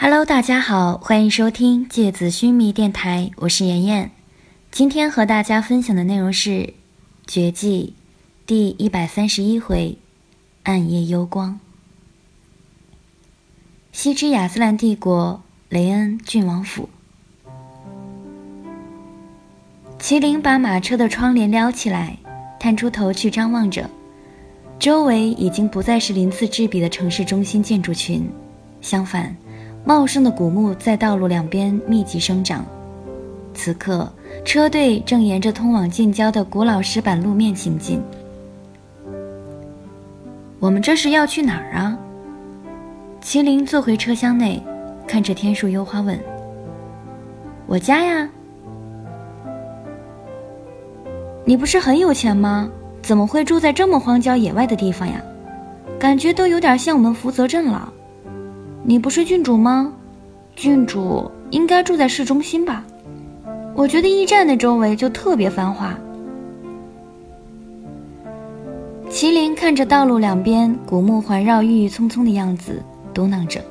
Hello，大家好，欢迎收听《芥子须弥电台》，我是妍妍。今天和大家分享的内容是《绝技》第一百三十一回《暗夜幽光》。西之亚斯兰帝国雷恩郡王府，麒麟把马车的窗帘撩起来，探出头去张望着，周围已经不再是鳞次栉比的城市中心建筑群，相反。茂盛的古木在道路两边密集生长。此刻，车队正沿着通往近郊的古老石板路面行进。我们这是要去哪儿啊？麒麟坐回车厢内，看着天树幽花问：“我家呀。你不是很有钱吗？怎么会住在这么荒郊野外的地方呀？感觉都有点像我们福泽镇了。”你不是郡主吗？郡主应该住在市中心吧？我觉得驿站的周围就特别繁华。麒麟看着道路两边古木环绕、郁郁葱葱的样子，嘟囔着：“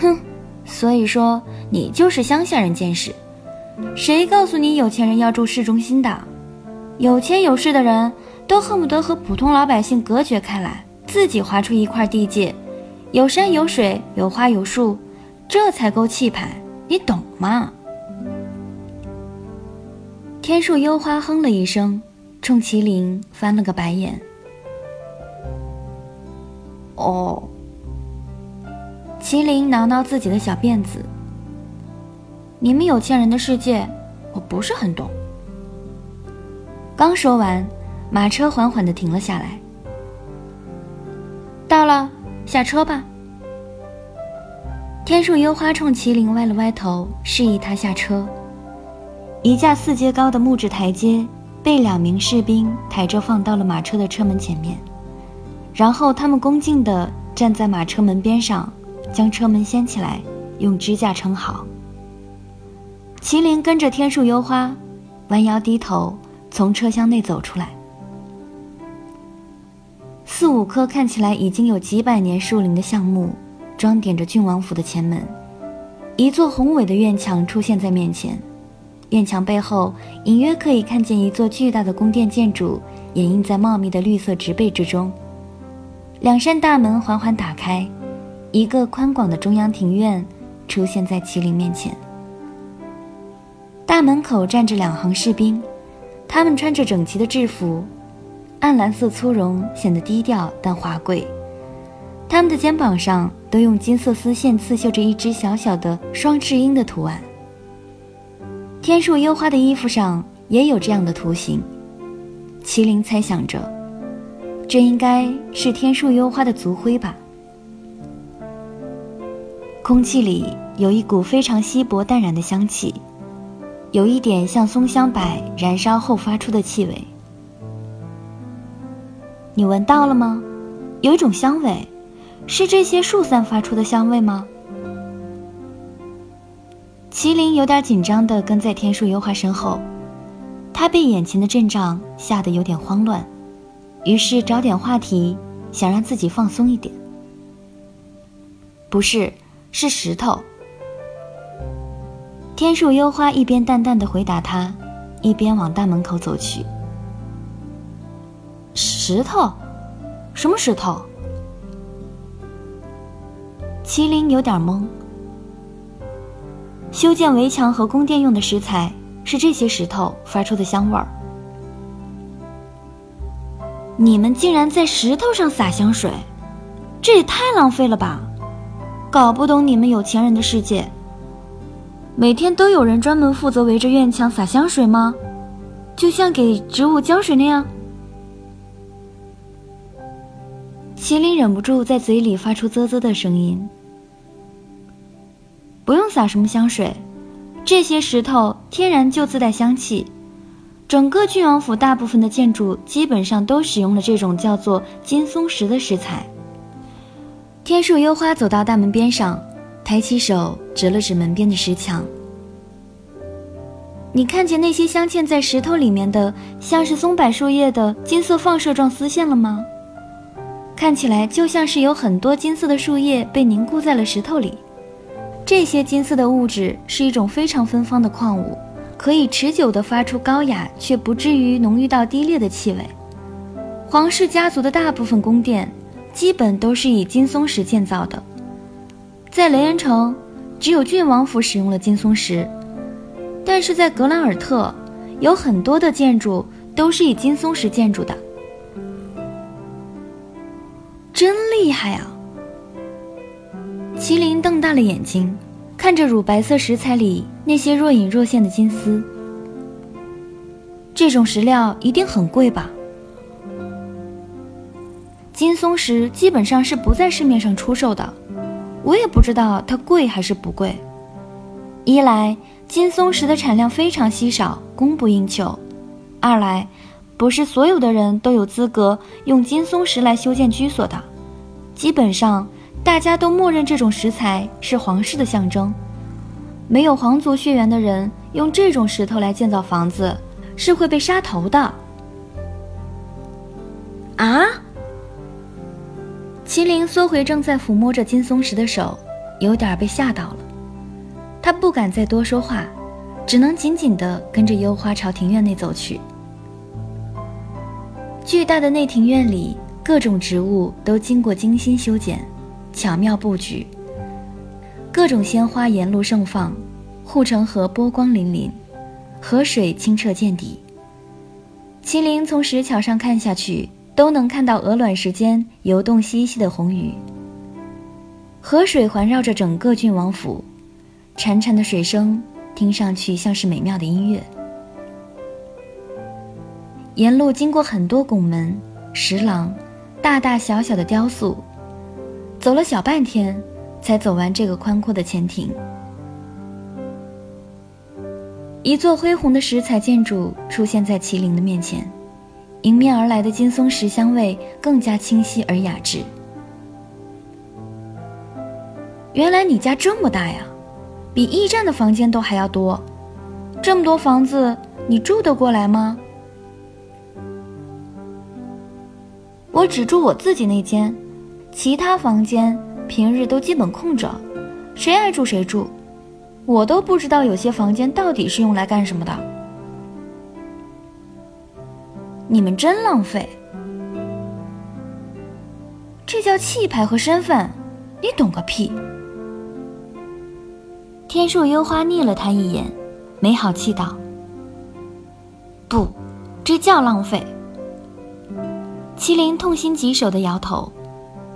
哼，所以说你就是乡下人见识。谁告诉你有钱人要住市中心的？有钱有势的人都恨不得和普通老百姓隔绝开来，自己划出一块地界。”有山有水，有花有树，这才够气派，你懂吗？天树幽花哼了一声，冲麒麟翻了个白眼。哦，麒麟挠挠自己的小辫子。你们有钱人的世界，我不是很懂。刚说完，马车缓缓的停了下来。到了。下车吧。天树幽花冲麒麟歪了歪头，示意他下车。一架四阶高的木质台阶被两名士兵抬着放到了马车的车门前面，然后他们恭敬地站在马车门边上，将车门掀起来，用支架撑好。麒麟跟着天树幽花，弯腰低头从车厢内走出来。四五棵看起来已经有几百年树龄的橡木，装点着郡王府的前门。一座宏伟的院墙出现在面前，院墙背后隐约可以看见一座巨大的宫殿建筑，掩映在茂密的绿色植被之中。两扇大门缓缓打开，一个宽广的中央庭院出现在麒麟面前。大门口站着两行士兵，他们穿着整齐的制服。暗蓝色粗绒显得低调但华贵，他们的肩膀上都用金色丝线刺绣着一只小小的双翅鹰的图案。天树幽花的衣服上也有这样的图形，麒麟猜想着，这应该是天树幽花的族徽吧。空气里有一股非常稀薄淡然的香气，有一点像松香柏燃烧后发出的气味。你闻到了吗？有一种香味，是这些树散发出的香味吗？麒麟有点紧张地跟在天树幽花身后，他被眼前的阵仗吓得有点慌乱，于是找点话题，想让自己放松一点。不是，是石头。天树幽花一边淡淡的回答他，一边往大门口走去。石头，什么石头？麒麟有点懵。修建围墙和宫殿用的石材是这些石头发出的香味儿。你们竟然在石头上洒香水，这也太浪费了吧！搞不懂你们有钱人的世界。每天都有人专门负责围着院墙洒香水吗？就像给植物浇水那样？麒麟忍不住在嘴里发出啧啧的声音。不用撒什么香水，这些石头天然就自带香气。整个郡王府大部分的建筑基本上都使用了这种叫做金松石的石材。天树幽花走到大门边上，抬起手指了指门边的石墙。你看见那些镶嵌在石头里面的像是松柏树叶的金色放射状丝线了吗？看起来就像是有很多金色的树叶被凝固在了石头里。这些金色的物质是一种非常芬芳的矿物，可以持久地发出高雅却不至于浓郁到低劣的气味。皇室家族的大部分宫殿，基本都是以金松石建造的。在雷恩城，只有郡王府使用了金松石，但是在格兰尔特，有很多的建筑都是以金松石建筑的。真厉害啊！麒麟瞪大了眼睛，看着乳白色石材里那些若隐若现的金丝。这种石料一定很贵吧？金松石基本上是不在市面上出售的，我也不知道它贵还是不贵。一来，金松石的产量非常稀少，供不应求；二来，不是所有的人都有资格用金松石来修建居所的，基本上。大家都默认这种石材是皇室的象征，没有皇族血缘的人用这种石头来建造房子是会被杀头的。啊！麒麟缩回正在抚摸着金松石的手，有点被吓到了。他不敢再多说话，只能紧紧地跟着幽花朝庭院内走去。巨大的内庭院里，各种植物都经过精心修剪。巧妙布局，各种鲜花沿路盛放，护城河波光粼粼，河水清澈见底。麒麟从石桥上看下去，都能看到鹅卵石间游动嬉戏的红鱼。河水环绕着整个郡王府，潺潺的水声听上去像是美妙的音乐。沿路经过很多拱门、石廊，大大小小的雕塑。走了小半天，才走完这个宽阔的前庭。一座恢宏的石材建筑出现在麒麟的面前，迎面而来的金松石香味更加清晰而雅致。原来你家这么大呀，比驿站的房间都还要多。这么多房子，你住得过来吗？我只住我自己那间。其他房间平日都基本空着，谁爱住谁住，我都不知道有些房间到底是用来干什么的。你们真浪费，这叫气派和身份，你懂个屁！天树幽花睨了他一眼，没好气道：“不，这叫浪费。”麒麟痛心疾首的摇头。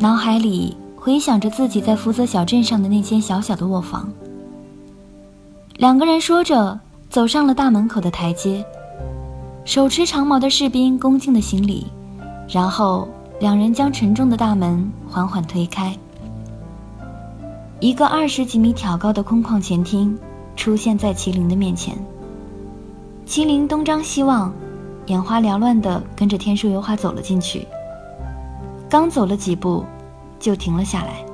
脑海里回想着自己在福泽小镇上的那间小小的卧房。两个人说着，走上了大门口的台阶。手持长矛的士兵恭敬的行礼，然后两人将沉重的大门缓缓推开。一个二十几米挑高的空旷前厅出现在麒麟的面前。麒麟东张西望，眼花缭乱地跟着天树油画走了进去。刚走了几步，就停了下来。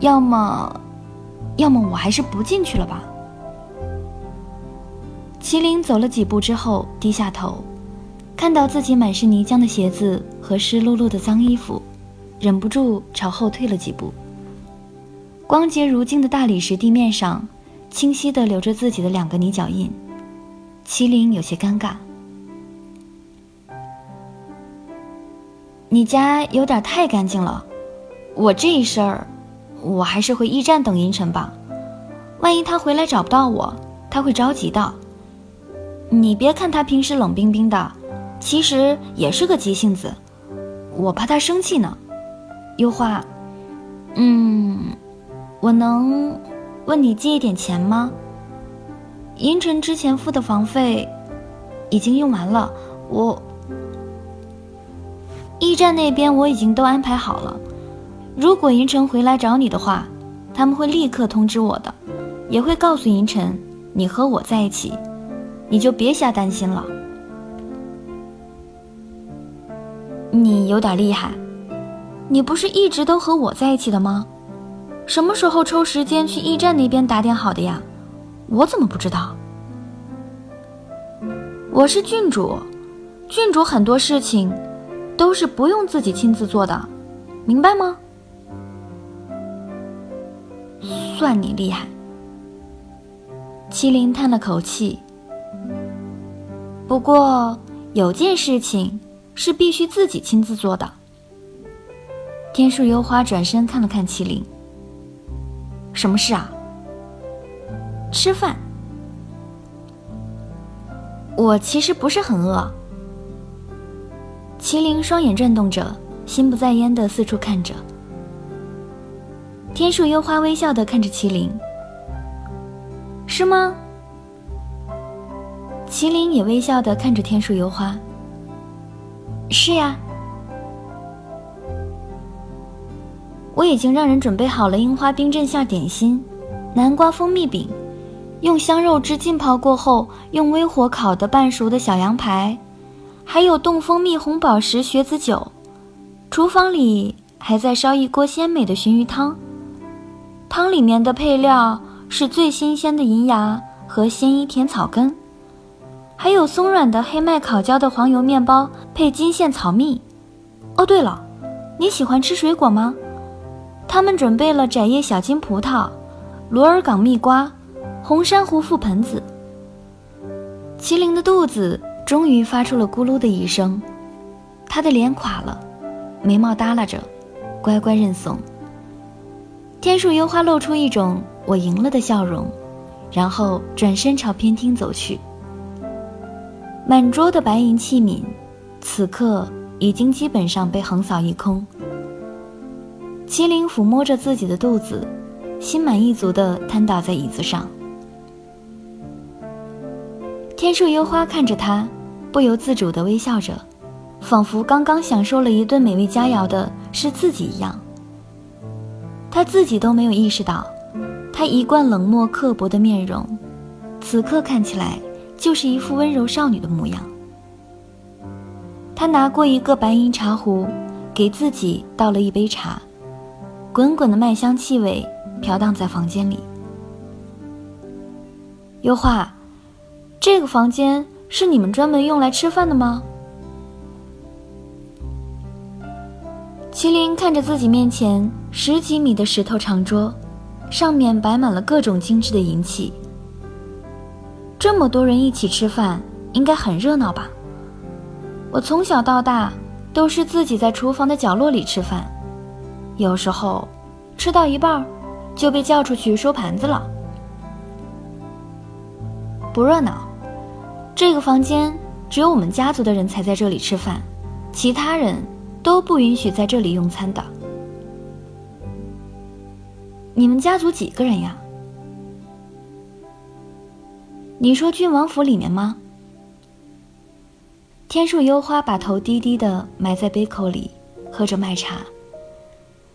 要么，要么我还是不进去了吧。麒麟走了几步之后，低下头，看到自己满是泥浆的鞋子和湿漉漉的脏衣服，忍不住朝后退了几步。光洁如镜的大理石地面上，清晰地留着自己的两个泥脚印。麒麟有些尴尬。你家有点太干净了，我这一身儿，我还是回驿站等银尘吧。万一他回来找不到我，他会着急的。你别看他平时冷冰冰的，其实也是个急性子，我怕他生气呢。优花，嗯，我能问你借一点钱吗？银尘之前付的房费已经用完了，我。驿站那边我已经都安排好了，如果银尘回来找你的话，他们会立刻通知我的，也会告诉银尘你和我在一起，你就别瞎担心了。你有点厉害，你不是一直都和我在一起的吗？什么时候抽时间去驿站那边打点好的呀？我怎么不知道？我是郡主，郡主很多事情。都是不用自己亲自做的，明白吗？算你厉害。麒麟叹了口气。不过有件事情是必须自己亲自做的。天树幽花转身看了看麒麟。什么事啊？吃饭。我其实不是很饿。麒麟双眼转动着，心不在焉的四处看着。天树幽花微笑的看着麒麟，是吗？麒麟也微笑的看着天树幽花。是呀。我已经让人准备好了樱花冰镇馅点心，南瓜蜂蜜饼，用香肉汁浸泡过后用微火烤的半熟的小羊排。还有冻蜂蜜红宝石雪子酒，厨房里还在烧一锅鲜美的鲟鱼汤，汤里面的配料是最新鲜的银芽和鲜衣甜草根，还有松软的黑麦烤焦的黄油面包配金线草蜜。哦，对了，你喜欢吃水果吗？他们准备了窄叶小金葡萄、罗尔港蜜瓜、红珊瑚覆盆子。麒麟的肚子。终于发出了咕噜的一声，他的脸垮了，眉毛耷拉着，乖乖认怂。天树幽花露出一种“我赢了”的笑容，然后转身朝偏厅走去。满桌的白银器皿，此刻已经基本上被横扫一空。麒麟抚摸着自己的肚子，心满意足地瘫倒在椅子上。天树幽花看着他，不由自主地微笑着，仿佛刚刚享受了一顿美味佳肴的是自己一样。他自己都没有意识到，他一贯冷漠刻薄的面容，此刻看起来就是一副温柔少女的模样。他拿过一个白银茶壶，给自己倒了一杯茶，滚滚的麦香气味飘荡在房间里。优化。这个房间是你们专门用来吃饭的吗？麒麟看着自己面前十几米的石头长桌，上面摆满了各种精致的银器。这么多人一起吃饭，应该很热闹吧？我从小到大都是自己在厨房的角落里吃饭，有时候吃到一半就被叫出去收盘子了，不热闹。这个房间只有我们家族的人才在这里吃饭，其他人都不允许在这里用餐的。你们家族几个人呀？你说郡王府里面吗？天树幽花把头低低的埋在杯口里，喝着麦茶，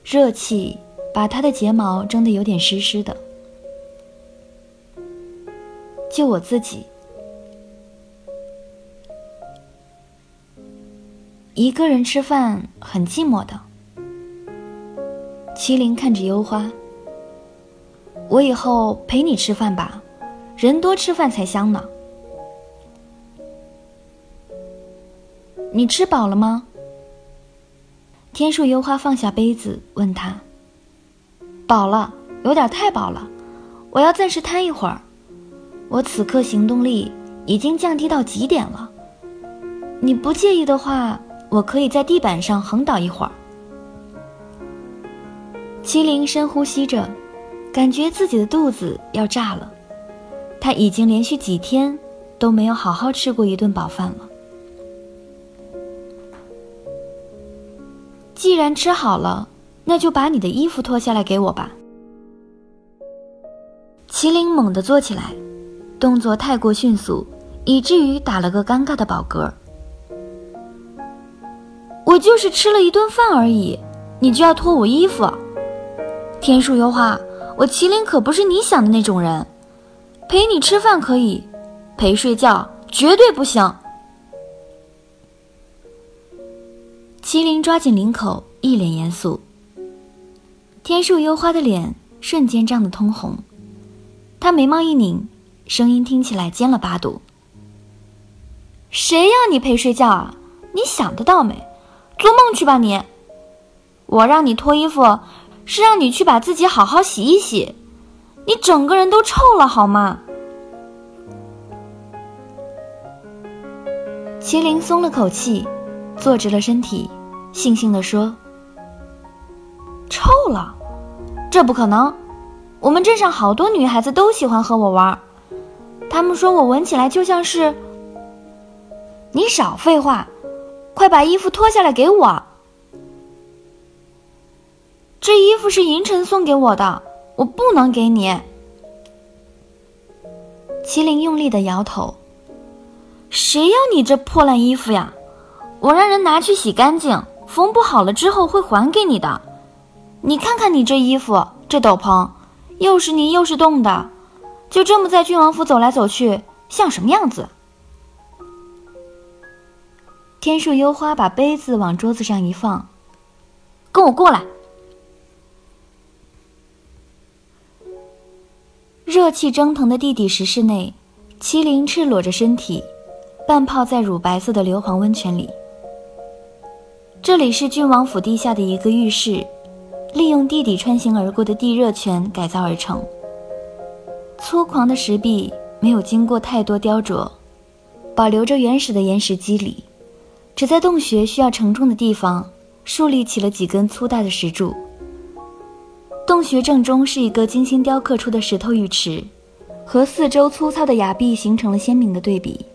热气把她的睫毛蒸得有点湿湿的。就我自己。一个人吃饭很寂寞的。麒麟看着幽花，我以后陪你吃饭吧，人多吃饭才香呢。你吃饱了吗？天树幽花放下杯子，问他。饱了，有点太饱了，我要暂时瘫一会儿。我此刻行动力已经降低到极点了，你不介意的话。我可以在地板上横倒一会儿。麒麟深呼吸着，感觉自己的肚子要炸了。他已经连续几天都没有好好吃过一顿饱饭了。既然吃好了，那就把你的衣服脱下来给我吧。麒麟猛地坐起来，动作太过迅速，以至于打了个尴尬的饱嗝。我就是吃了一顿饭而已，你就要脱我衣服？天树幽花，我麒麟可不是你想的那种人，陪你吃饭可以，陪睡觉绝对不行。麒麟抓紧领口，一脸严肃。天树幽花的脸瞬间涨得通红，她眉毛一拧，声音听起来尖了八度：“谁要你陪睡觉啊？你想得到没？”做梦去吧你！我让你脱衣服，是让你去把自己好好洗一洗，你整个人都臭了好吗？”麒麟松了口气，坐直了身体，悻悻地说：“臭了？这不可能！我们镇上好多女孩子都喜欢和我玩，她们说我闻起来就像是……你少废话，快把衣服脱下来给我！这衣服是银尘送给我的，我不能给你。”麒麟用力的摇头。谁要你这破烂衣服呀？我让人拿去洗干净，缝补好了之后会还给你的。你看看你这衣服，这斗篷，又是泥又是冻的，就这么在郡王府走来走去，像什么样子？天树幽花把杯子往桌子上一放，跟我过来。热气蒸腾的地底石室内，麒麟赤裸着身体。半泡在乳白色的硫磺温泉里。这里是郡王府地下的一个浴室，利用地底穿行而过的地热泉改造而成。粗犷的石壁没有经过太多雕琢，保留着原始的岩石肌理，只在洞穴需要承重的地方竖立起了几根粗大的石柱。洞穴正中是一个精心雕刻出的石头浴池，和四周粗糙的崖壁形成了鲜明的对比。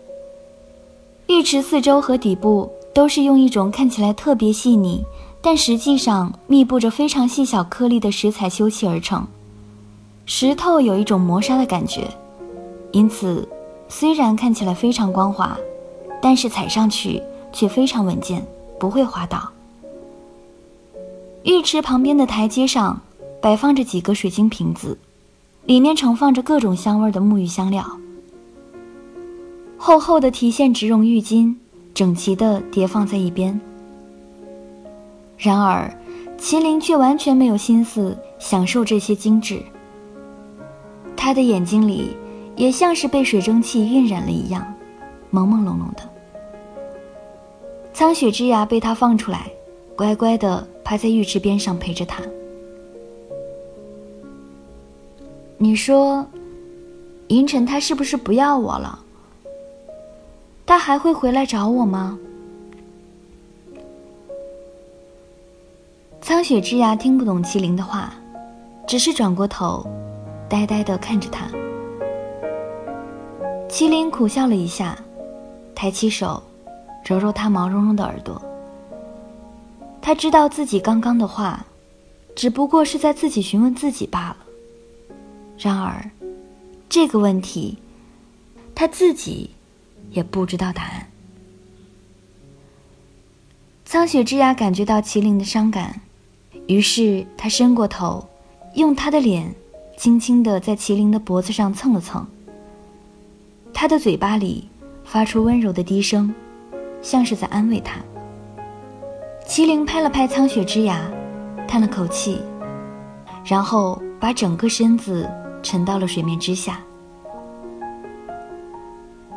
浴池四周和底部都是用一种看起来特别细腻，但实际上密布着非常细小颗粒的石材修砌而成。石头有一种磨砂的感觉，因此虽然看起来非常光滑，但是踩上去却非常稳健，不会滑倒。浴池旁边的台阶上摆放着几个水晶瓶子，里面盛放着各种香味的沐浴香料。厚厚的提线植绒浴巾整齐地叠放在一边。然而，麒麟却完全没有心思享受这些精致。他的眼睛里也像是被水蒸气晕染了一样，朦朦胧胧的。苍雪之牙被他放出来，乖乖的趴在浴池边上陪着他。你说，银尘他是不是不要我了？他还会回来找我吗？苍雪之牙听不懂麒麟的话，只是转过头，呆呆的看着他。麒麟苦笑了一下，抬起手，揉揉他毛茸茸的耳朵。他知道自己刚刚的话，只不过是在自己询问自己罢了。然而，这个问题，他自己。也不知道答案。苍雪之牙感觉到麒麟的伤感，于是他伸过头，用他的脸轻轻地在麒麟的脖子上蹭了蹭。他的嘴巴里发出温柔的低声，像是在安慰他。麒麟拍了拍苍雪之牙，叹了口气，然后把整个身子沉到了水面之下。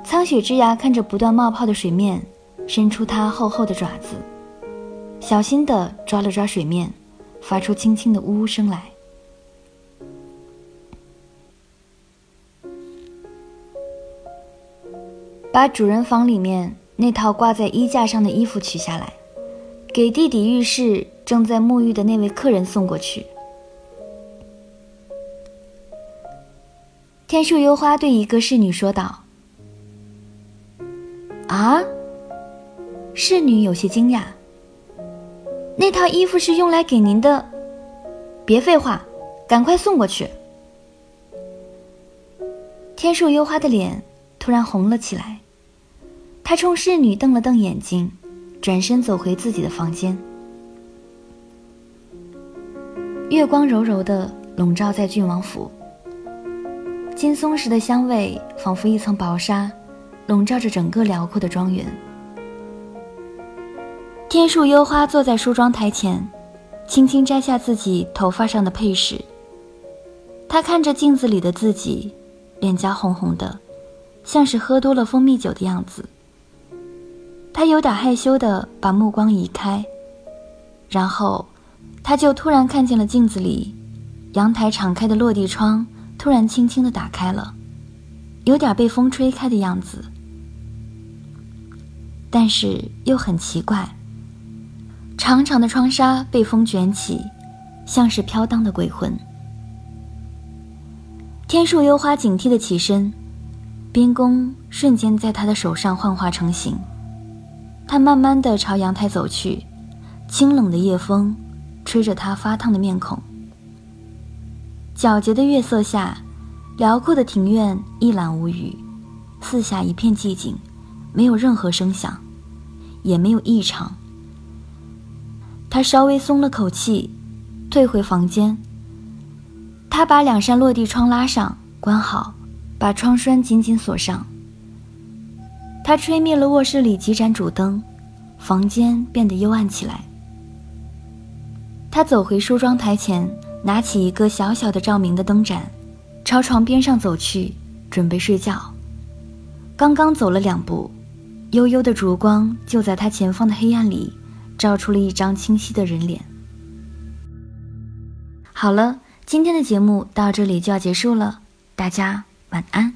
苍雪之牙看着不断冒泡的水面，伸出它厚厚的爪子，小心地抓了抓水面，发出轻轻的呜呜声来。把主人房里面那套挂在衣架上的衣服取下来，给弟弟浴室正在沐浴的那位客人送过去。天树幽花对一个侍女说道。啊！侍女有些惊讶。那套衣服是用来给您的，别废话，赶快送过去。天树幽花的脸突然红了起来，他冲侍女瞪了瞪眼睛，转身走回自己的房间。月光柔柔的笼罩在郡王府，金松石的香味仿佛一层薄纱。笼罩着整个辽阔的庄园。天树幽花坐在梳妆台前，轻轻摘下自己头发上的配饰。她看着镜子里的自己，脸颊红红的，像是喝多了蜂蜜酒的样子。他有点害羞的把目光移开，然后，他就突然看见了镜子里，阳台敞开的落地窗突然轻轻的打开了，有点被风吹开的样子。但是又很奇怪，长长的窗纱被风卷起，像是飘荡的鬼魂。天树幽花警惕的起身，冰弓瞬间在他的手上幻化成形。他慢慢的朝阳台走去，清冷的夜风吹着他发烫的面孔。皎洁的月色下，辽阔的庭院一览无余，四下一片寂静，没有任何声响，也没有异常。他稍微松了口气，退回房间。他把两扇落地窗拉上，关好，把窗栓紧紧锁上。他吹灭了卧室里几盏主灯，房间变得幽暗起来。他走回梳妆台前，拿起一个小小的照明的灯盏，朝床边上走去，准备睡觉。刚刚走了两步，幽幽的烛光就在他前方的黑暗里，照出了一张清晰的人脸。好了。今天的节目到这里就要结束了，大家晚安。